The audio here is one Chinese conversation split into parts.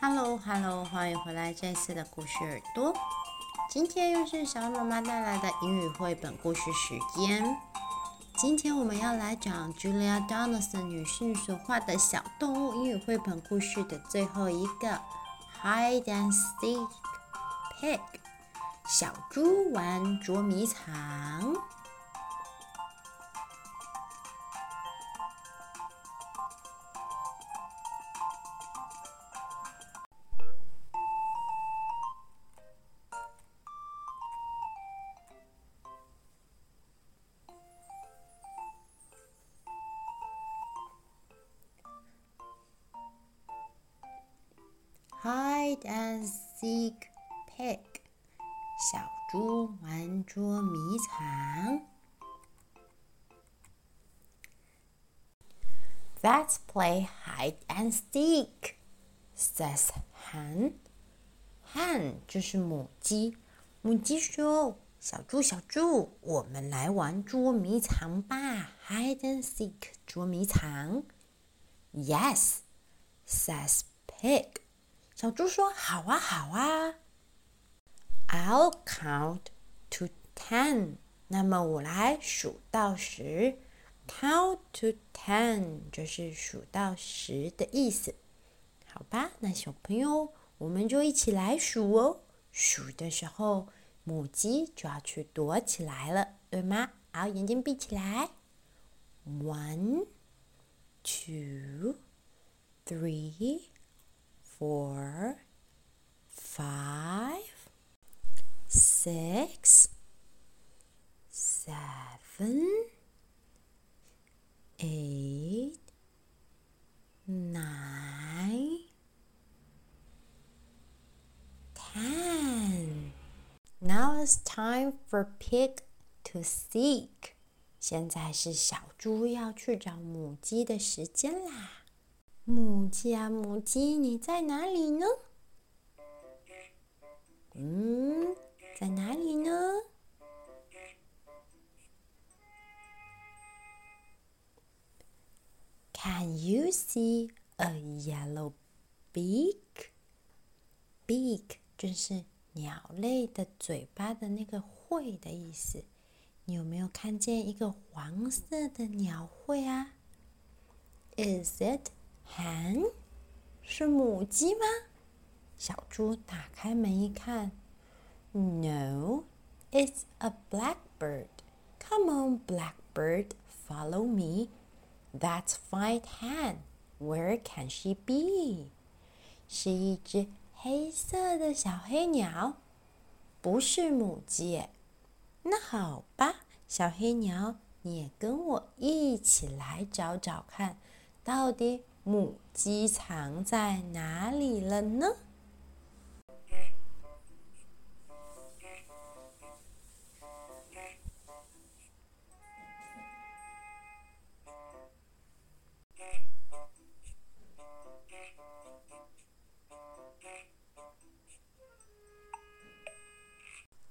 Hello，Hello，欢迎回来这次的故事耳朵。今天又是小妈妈带来的英语绘本故事时间。今天我们要来讲 Julia Donaldson 女士所画的小动物英语绘本故事的最后一个 Hide and Seek Pig，小猪玩捉迷藏。Hide and seek pig，小猪玩捉迷藏。Let's play hide and seek, says Hen. Hen 就是母鸡。母鸡说：“小猪，小猪，我们来玩捉迷藏吧！Hide and seek，捉迷藏。” Yes, says Pig. 小猪说：“好啊，好啊。” I'll count to ten。那么我来数到十。Count to ten 就是数到十的意思。好吧，那小朋友，我们就一起来数哦。数的时候，母鸡就要去躲起来了，对吗？好，眼睛闭起来。One, two, three. Four, five, six, seven, eight, nine, ten. Now it's time for pig to seek. 现在是小猪要去找母鸡的时间啦。 母鸡啊，母鸡，你在哪里呢？嗯，在哪里呢？Can you see a yellow beak? Beak 就是鸟类的嘴巴的那个喙的意思。你有没有看见一个黄色的鸟喙啊？Is it? Hen 是母鸡吗？小猪打开门一看，No, it's a blackbird. Come on, blackbird, follow me. That's fine hen. Where can she be? 是一只黑色的小黑鸟，不是母鸡。那好吧，小黑鸟，你也跟我一起来找找看，到底。母鸡藏在哪里了呢？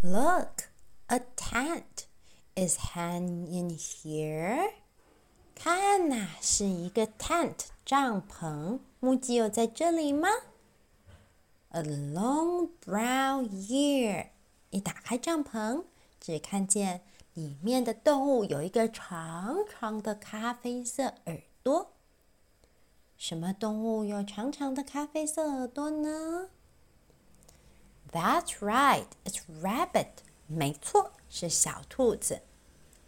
Look, a tent is hanging here. 是一个 tent 帐篷。母鸡有在这里吗？A long brown ear。一打开帐篷，只看见里面的动物有一个长长的咖啡色耳朵。什么动物有长长的咖啡色耳朵呢？That's right, it's rabbit。没错，是小兔子。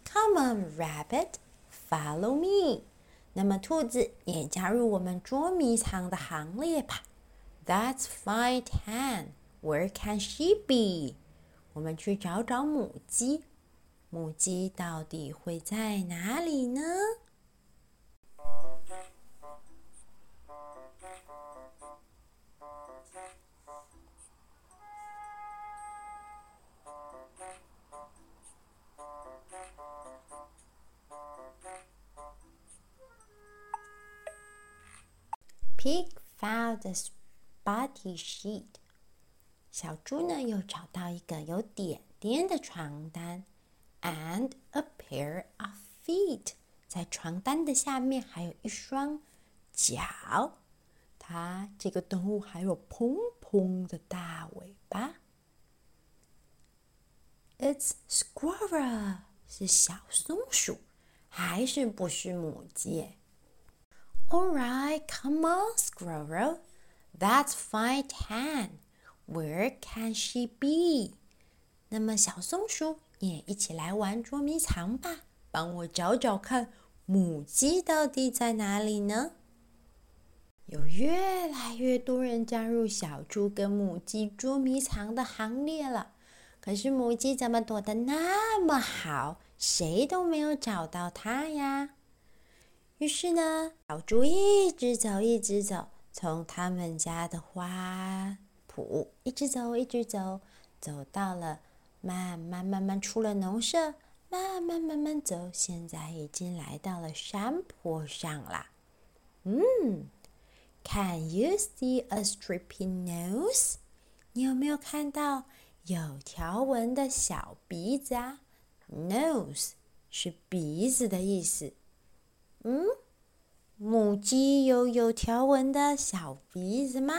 Come on, rabbit。Follow me，那么兔子也加入我们捉迷藏的行列吧。That's fine hen. Where can she be？我们去找找母鸡。母鸡到底会在哪里呢？Pig found a spotty sheet。小猪呢，又找到一个有点点的床单，and a pair of feet。在床单的下面还有一双脚。它这个动物还有蓬蓬的大尾巴。It's squirrel，是小松鼠，还是不是母鸡？All right, come on, Squirrel. That's fine, hen. Where can she be? 那么小松鼠，也一起来玩捉迷藏吧，帮我找找看，母鸡到底在哪里呢？有越来越多人加入小猪跟母鸡捉迷藏的行列了。可是母鸡怎么躲得那么好，谁都没有找到它呀？于是呢，小猪一直走，一直走，从他们家的花圃一直走，一直走，走到了慢慢慢慢出了农舍，慢慢慢慢走，现在已经来到了山坡上啦。嗯，Can you see a stripy nose？你有没有看到有条纹的小鼻子啊？Nose 是鼻子的意思。嗯，母鸡有有条纹的小鼻子吗？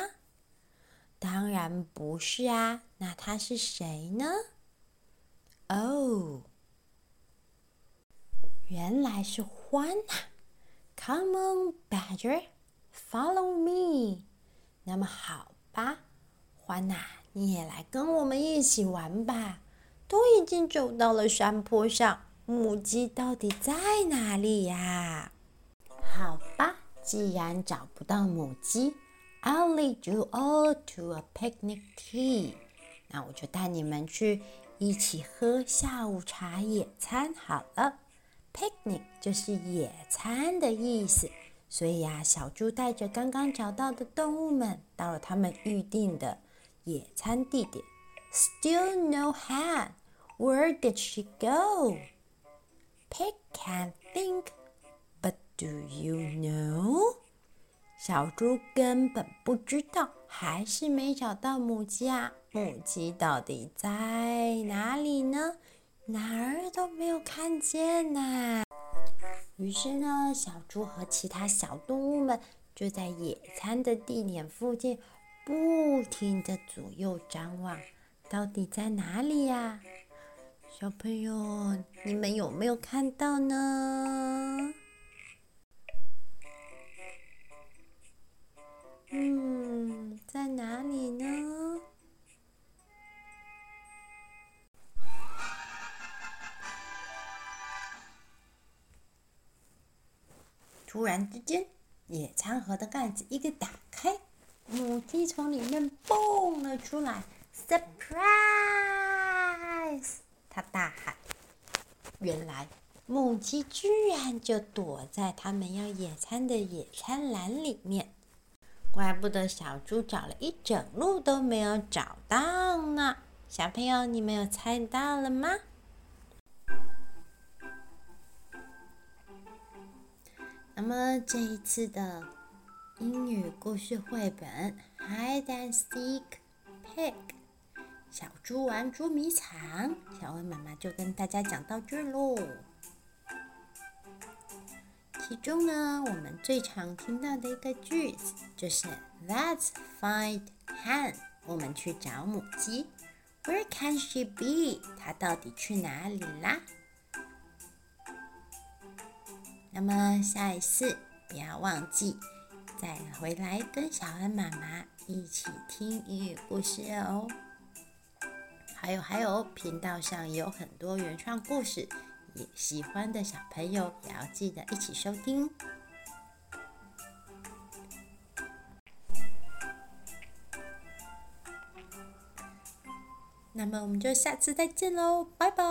当然不是啊，那它是谁呢？哦，原来是獾啊！Come on, Badger, follow me。那么好吧，獾呐，你也来跟我们一起玩吧。都已经走到了山坡上，母鸡到底在哪里呀？好吧，既然找不到母鸡，I'll lead you all to a picnic tea。那我就带你们去一起喝下午茶野餐好了。Picnic 就是野餐的意思，所以呀，小猪带着刚刚找到的动物们到了他们预定的野餐地点。Still no hen. Where did she go? Pig can't think. Do you know？小猪根本不知道，还是没找到母鸡啊！母鸡到底在哪里呢？哪儿都没有看见呐。于是呢，小猪和其他小动物们就在野餐的地点附近，不停地左右张望，到底在哪里呀？小朋友，你们有没有看到呢？嗯，在哪里呢？突然之间，野餐盒的盖子一个打开，母鸡从里面蹦了出来，Surprise！它大喊。原来母鸡居然就躲在他们要野餐的野餐篮里面。怪不得小猪找了一整路都没有找到呢。小朋友，你们有猜到了吗？那么这一次的英语故事绘本《Hide and Seek Pig》，小猪玩捉迷藏，小薇妈妈就跟大家讲到这喽。其中呢，我们最常听到的一个句子就是 "Let's find hen." 我们去找母鸡。Where can she be? 她到底去哪里啦？那么下一次不要忘记再回来跟小恩妈妈一起听英语故事哦。还有还有，频道上有很多原创故事。喜欢的小朋友也要记得一起收听。那么我们就下次再见喽，拜拜。